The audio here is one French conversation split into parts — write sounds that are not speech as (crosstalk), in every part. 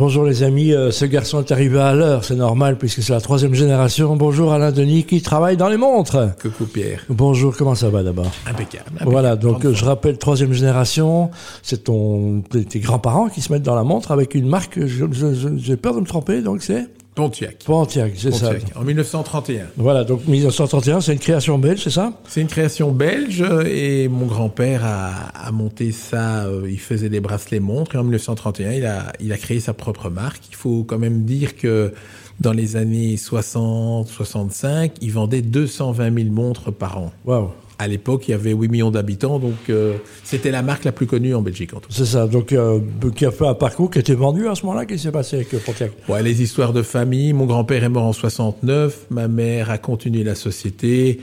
Bonjour les amis, euh, ce garçon est arrivé à l'heure, c'est normal puisque c'est la troisième génération. Bonjour Alain Denis qui travaille dans les montres. Coucou Pierre. Bonjour, comment ça va d'abord? Impeccable. Voilà, donc euh, je rappelle, troisième génération, c'est ton, tes grands-parents qui se mettent dans la montre avec une marque, j'ai peur de me tromper, donc c'est Pontiac. Pontiac, c'est ça. Pontiac, en 1931. Voilà, donc 1931, c'est une création belge, c'est ça? C'est une création belge et mon grand-père a, a monté ça. euh, il faisait des bracelets montres et en 1931, il a, il a créé sa propre marque. Il faut quand même dire que dans les années 60-65, il vendait 220 000 montres par an. Waouh, À l'époque, il y avait 8 millions d'habitants, donc euh, c'était la marque la plus connue en Belgique en tout cas. c'est ça. Donc, euh, qui a fait un parcours qui était vendu à ce moment-là Qu'est-ce qui s'est passé avec euh, Pontiac? Ouais, les histoires de famille. Mon grand-père est mort en 69. Ma mère a continué la société.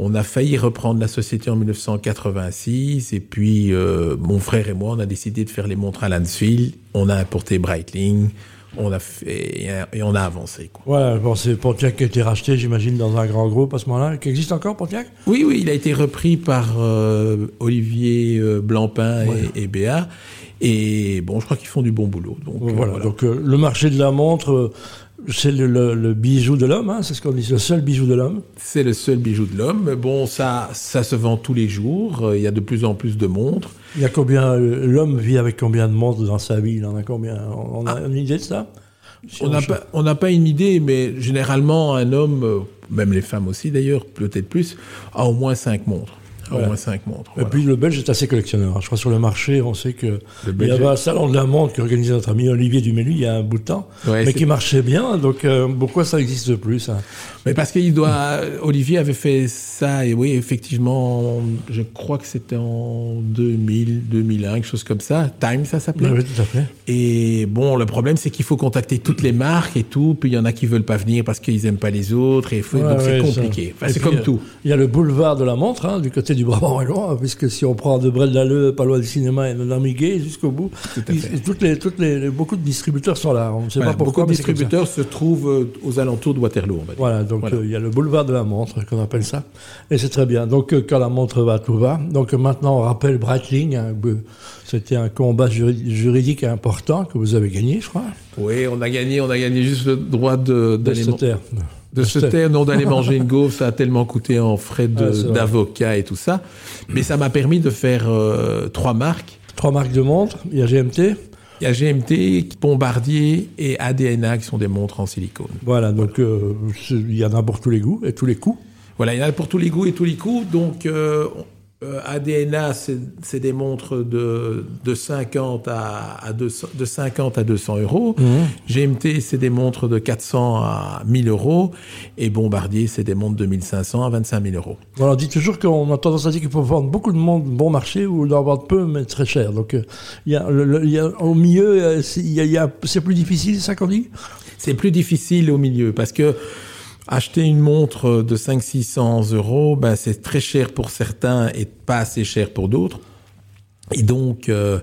On a failli reprendre la société en 1986. Et puis, euh, mon frère et moi, on a décidé de faire les montres à Lansfield. On a importé Breitling. On a fait, et on a avancé, quoi. Voilà, bon, c'est Pontiac qui a été racheté, j'imagine, dans un grand groupe à ce moment-là. Qui existe encore, Pontiac? Oui, oui, il a été repris par euh, Olivier euh, Blancpain et, et Béa. Et bon, je crois qu'ils font du bon boulot. Donc, euh, Voilà, voilà. donc euh, le marché de la montre, euh, c'est le, le- le bijou de l'homme, hein, c'est ce qu'on dit, le seul bijou de l'homme. C'est le seul bijou de l'homme. Mais Bon, ça, ça se vend tous les jours. Euh, Il y a de plus en plus de montres. Il y a combien, euh, l'homme vit avec combien de montres dans sa vie? Il en a combien? On, on a une idée de ça? Si On n'a pas, on pas une idée, mais généralement, un homme, euh, même les femmes aussi d'ailleurs, peut-être plus, a au moins cinq montres. Voilà. Au moins cinq montres. Et puis le Belge est assez collectionneur. hein. Je crois sur le marché, on sait que il y avait un salon de la montre qui organisait notre ami Olivier Dumélu il y a un bout de temps, Ouais, mais qui marchait bien. Donc euh, pourquoi ça n'existe plus ça Mais parce qu'il doit, Olivier avait fait ça, et oui, effectivement, je crois que c'était en 2000, 2001, quelque chose comme ça. Time, ça s'appelait. Oui, tout à fait. Et bon, le problème, c'est qu'il faut contacter toutes les marques et tout, puis il y en a qui veulent pas venir parce qu'ils aiment pas les autres, et il faut- Ouais, donc c'est ouais, compliqué. Enfin, c'est comme euh, tout. Il y a le boulevard de la montre, hein, du côté du Brabant wallon, hein, puisque si on prend de Brel-l'Alleux, pas loin du cinéma, et Namiguet jusqu'au bout, Tout ils- toutes les, toutes les, les- beaucoup de distributeurs sont là. On ne sait Voilà, pas pourquoi. beaucoup de distributeurs se trouvent euh, aux alentours de Waterloo, on va dire. Voilà, donc Voilà. euh, il y a le boulevard de la montre, qu'on appelle ça, et c'est très bien. Donc euh, quand la montre va, tout va. Donc maintenant, on rappelle Breitling, hein, c'était un combat juri- juridique important que vous avez gagné, je crois, Oui, on a gagné, on a gagné juste le droit d'aller. De se taire, non d'aller (laughs) manger une gaufre, ça a tellement coûté en frais Ah, d'avocat et tout ça. Mais ça m'a permis de faire euh, trois marques. Trois marques de montres, il y a GMT. Il y a GMT, Bombardier et ADNA qui sont des montres en silicone. Voilà, donc euh, il y en a pour tous les goûts et tous les coups. Voilà, il y en a pour tous les goûts et tous les coups. Donc, euh, ADNA, c'est c'est des montres de, de, 50 à, à 200, de 50 à 200 euros. GMT, c'est des montres de 400 à 1000 euros. Et Bombardier, c'est des montres de 1500 à 25 000 euros. Voilà, on dit toujours qu'on a tendance à dire qu'il faut vendre beaucoup de monde bon marché ou d'en vendre peu mais très cher. Donc euh, il y a, le- il y a au milieu, euh, c'est- plus difficile, c'est ça qu'on dit? C'est plus difficile au milieu parce que acheter une montre de 500-600 euros, ben, c'est très cher pour certains et pas assez cher pour d'autres. Et donc, euh,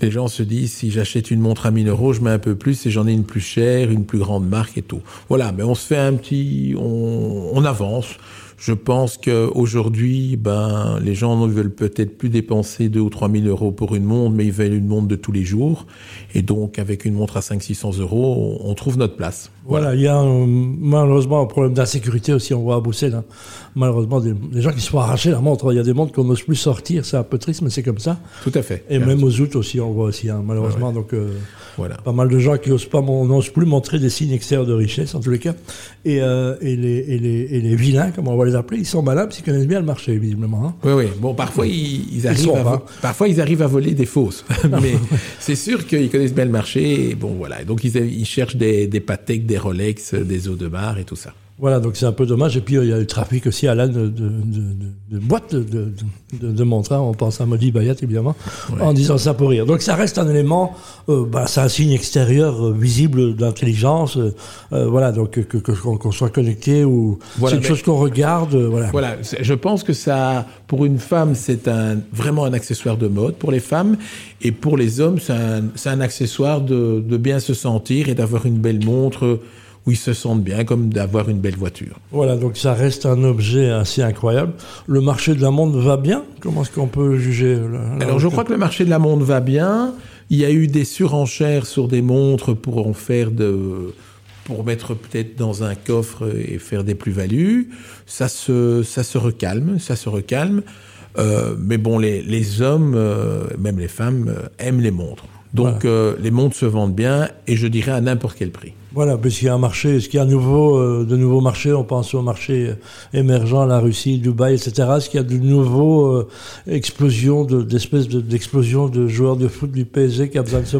les gens se disent, si j'achète une montre à 1000 euros, je mets un peu plus et j'en ai une plus chère, une plus grande marque et tout. Voilà, mais on se fait un petit... On, on avance. Je pense qu'aujourd'hui, ben, les gens ne veulent peut-être plus dépenser 2 ou 3 000 euros pour une montre, mais ils veulent une montre de tous les jours. Et donc, avec une montre à 500-600 euros, on, trouve notre place. Voilà, il y a euh, malheureusement un problème d'insécurité aussi, on voit à Bruxelles. hein. Malheureusement, des, des gens qui se font arracher la montre. Il y a des montres qu'on n'ose plus sortir, c'est un peu triste, mais c'est comme ça. Tout à fait. Et même aux août aussi, on voit aussi, hein, malheureusement. Donc, euh, Voilà. pas mal de gens qui n'osent pas, mon- n'osent plus montrer des signes extérieurs de richesse, en tous les cas. Et, euh, et, les, et, les, et les vilains, comme on va les appeler, ils sont malins parce qu'ils connaissent bien le marché, visiblement. hein. Oui, oui. Bon, parfois ils, ils arrivent à parfois ils arrivent à voler des fausses, (laughs) mais c'est sûr qu'ils connaissent bien le marché. Et bon, voilà. Et donc ils, ils cherchent des, des Patek, des Rolex, des Audemars et tout ça. Voilà, donc c'est un peu dommage. Et puis, euh, il y a le trafic aussi à l'âne de, de, de, de boîtes de, de, de, de montres. hein. On pense à Modi Bayat, évidemment, en disant ça pour rire. Donc, ça reste un élément, euh, bah, c'est un signe extérieur euh, visible d'intelligence. euh, voilà, donc que- que- qu'on qu'on soit connecté ou Voilà, c'est une chose qu'on regarde. voilà. Voilà. Je pense que ça, pour une femme, c'est un vraiment un accessoire de mode pour les femmes, et pour les hommes, c'est un, c'est un accessoire de, de bien se sentir et d'avoir une belle montre où ils se sentent bien, comme d'avoir une belle voiture. Voilà, donc ça reste un objet assez incroyable. Le marché de la montre va bien? Comment est-ce qu'on peut juger Alors je crois que le marché de la montre va bien. Il y a eu des surenchères sur des montres pour en faire de pour mettre peut-être dans un coffre et faire des plus-values. Ça se, ça se recalme, ça se recalme. Euh, mais bon, les, les hommes, euh, même les femmes, euh, aiment les montres. Donc euh, les montres se vendent bien et je dirais à n'importe quel prix. Voilà, puisqu'il y a un marché, est-ce qu'il y a nouveau, euh, de nouveaux marchés On pense au marché euh, émergent, la Russie, Dubaï, etc. Est-ce qu'il y a de nouveaux euh, explosions, d'espèces d'explosions de joueurs de foot du PSG qui a besoin de se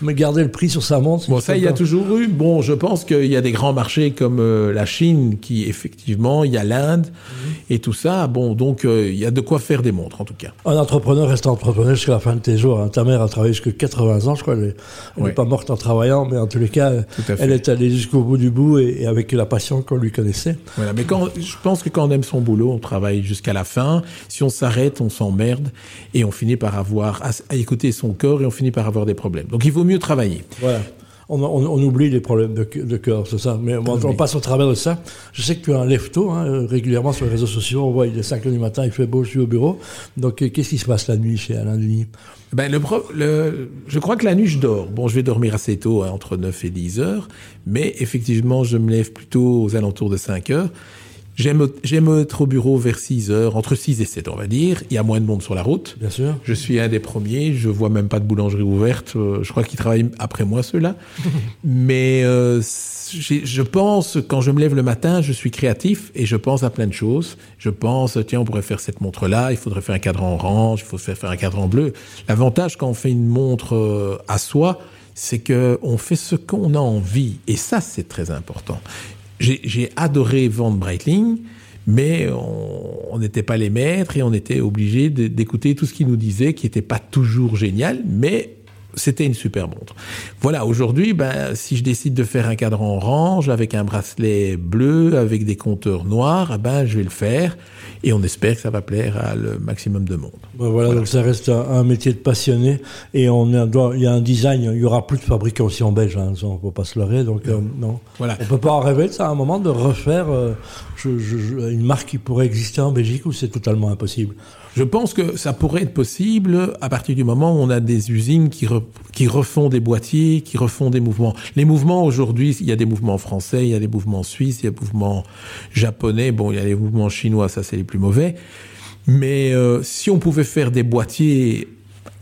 mais garder le prix sur sa montre Bon, ça, il y a toujours eu. Bon, je pense qu'il y a des grands marchés comme la Chine, qui effectivement, il y a l'Inde mhm. et tout ça. Bon, donc il y a de quoi faire des montres, en tout cas. Un entrepreneur reste entrepreneur jusqu'à la fin de tes jours. Hein. Ta mère a travaillé jusqu'à 80 ans, je crois. Elle n'est pas morte en travaillant, mais en tous les cas elle est allée jusqu'au bout du bout et, avec la passion qu'on lui connaissait. Voilà, mais quand, je pense que quand on aime son boulot, on travaille jusqu'à la fin. Si on s'arrête, on s'emmerde et on finit par avoir à, écouter son corps et on finit par avoir des problèmes. Donc il vaut mieux travailler. Voilà. On, on, oublie les problèmes de, de cœur, c'est ça. Mais on, passe au travers de ça. Je sais que tu as un lève-tôt, hein, régulièrement sur les réseaux sociaux. On voit, il est 5 heures du matin, il fait beau, je suis au bureau. Donc, qu'est-ce qui se passe la nuit chez Alain Denis ben, le, le, je crois que la nuit, je dors. Bon, je vais dormir assez tôt, hein, entre 9 et 10 heures. Mais effectivement, je me lève plutôt aux alentours de 5 heures. J'aime, j'aime être au bureau vers 6 heures, entre 6 et 7, on va dire. Il y a moins de monde sur la route. Bien sûr. Je suis un des premiers. Je vois même pas de boulangerie ouverte. Euh, je crois qu'ils travaillent après moi, ceux-là. (laughs) Mais euh, je pense, quand je me lève le matin, je suis créatif et je pense à plein de choses. Je pense, tiens, on pourrait faire cette montre-là, il faudrait faire un cadran orange, il faut faire un cadran bleu. L'avantage quand on fait une montre euh, à soi, c'est que on fait ce qu'on a envie. Et ça, c'est très important. J'ai adoré vendre Breitling, mais on n'était pas les maîtres et on était obligé d'écouter tout ce qu'ils nous disaient, qui n'était pas toujours génial, mais c'était une super montre. Voilà, aujourd'hui, ben, si je décide de faire un cadran orange avec un bracelet bleu, avec des compteurs noirs, ben, je vais le faire et on espère que ça va plaire à le maximum de monde. Ben voilà, donc ça reste un, métier de passionné et on a, il y a un design, il y aura plus de fabriquants aussi en Belge, hein, on ne peut pas se leurrer, donc euh, non. Voilà. On peut pas en rêver de ça à un moment de refaire euh, une marque qui pourrait exister en Belgique ou c'est totalement impossible? Je pense que ça pourrait être possible à partir du moment où on a des usines qui, qui refont des boîtiers, qui refont des mouvements. Les mouvements aujourd'hui, il y a des mouvements français, il y a des mouvements suisses, il y a des mouvements japonais, bon, il y a les mouvements chinois, ça c'est les plus mauvais. Mais euh, si on pouvait faire des boîtiers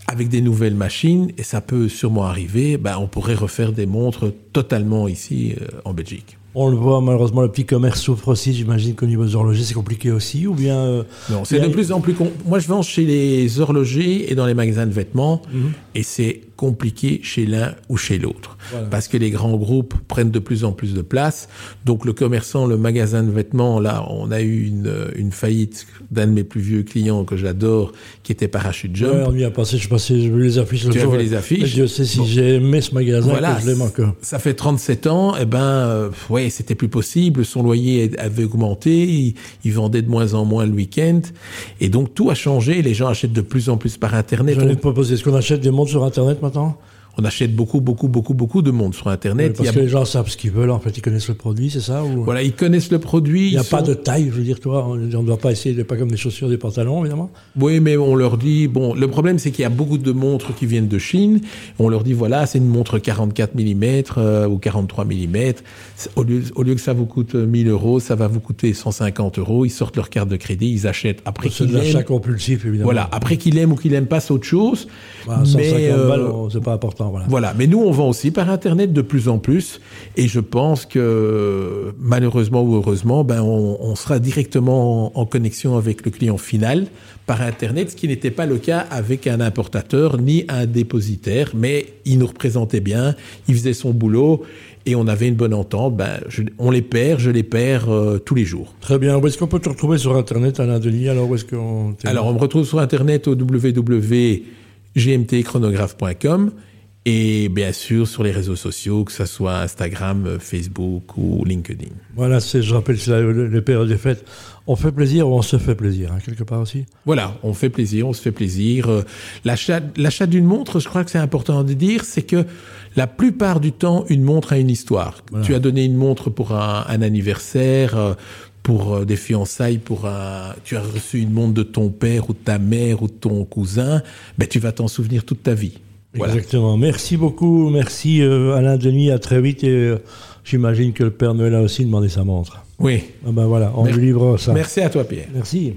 avec des nouvelles machines, et ça peut sûrement arriver, ben, on pourrait refaire des montres totalement ici euh, en Belgique. On le voit, malheureusement, le petit commerce souffre aussi. J'imagine qu'au niveau des horlogers, c'est compliqué aussi, ou bien... Euh, non, c'est de plus en plus... Moi, je vends chez les horlogers et dans les magasins de vêtements, mhm. et c'est compliqué chez l'un ou chez l'autre. Parce que les grands groupes prennent de plus en plus de place. Donc le commerçant, le magasin de vêtements, là, on a eu une, une faillite d'un de mes plus vieux clients que j'adore, qui était Parachute Jump. Ouais, on y a passé, je passais, je les affiches. Tu vu les affiches Je sais si j'ai aimé ce magasin, voilà, je l'aime encore. Ça fait 37 ans, et eh ben, euh, ouais, c'était plus possible. Son loyer avait augmenté, il, vendait de moins en moins le week-end, et donc tout a changé. Les gens achètent de plus en plus par Internet. Je vais te proposer, est-ce qu'on achète des montres sur Internet maintenant on achète beaucoup, beaucoup, beaucoup, beaucoup de monde sur Internet. parce que les gens savent ce qu'ils veulent, en fait, ils connaissent le produit, c'est ça Voilà, ils connaissent le produit. Il n'y a pas de taille, je veux dire, toi, on ne doit pas essayer, de, pas comme des chaussures, des pantalons, évidemment. Oui, mais on leur dit, bon, le problème, c'est qu'il y a beaucoup de montres qui viennent de Chine. On leur dit, voilà, c'est une montre 44 mm euh, ou 43 mm. Au lieu, au lieu que ça vous coûte 1000 euros, ça va vous coûter 150 euros. Ils sortent leur carte de crédit, ils achètent. Après c'est de l'achat compulsif, évidemment. Voilà, après qu'il aime ou qu'il n'aime pas, c'est autre chose. Bah, 150 mais, euh, c'est pas important. Voilà. mais nous, on vend aussi par Internet de plus en plus. Et je pense que, malheureusement ou heureusement, ben, on, sera directement en, connexion avec le client final par Internet, ce qui n'était pas le cas avec un importateur ni un dépositaire. Mais il nous représentait bien, il faisait son boulot et on avait une bonne entente. Ben, on les perd, je les perds euh, tous les jours. Très bien. Où est-ce qu'on peut te retrouver sur Internet, Alain Denis Alors, où est-ce qu'on Alors, on me retrouve sur Internet au www gmtchronographe.com Et bien sûr, sur les réseaux sociaux, que ce soit Instagram, Facebook ou LinkedIn. Voilà, je rappelle, c'est les périodes des fêtes. On fait plaisir ou on se fait plaisir, hein, quelque part aussi? Voilà, on fait plaisir, on se fait plaisir. Euh, l'achat d'une montre, je crois que c'est important de dire, c'est que la plupart du temps, une montre a une histoire. Tu as donné une montre pour un, un anniversaire, euh, pour euh, des fiançailles, pour un, tu as reçu une montre de ton père ou de ta mère ou de ton cousin, ben tu vas t'en souvenir toute ta vie. Exactement. Merci beaucoup. Merci euh, Alain Denis. À très vite. Et euh, j'imagine que le Père Noël a aussi demandé sa montre. Oui. Ah ben voilà, on lui livre ça. Merci à toi, Pierre. Merci.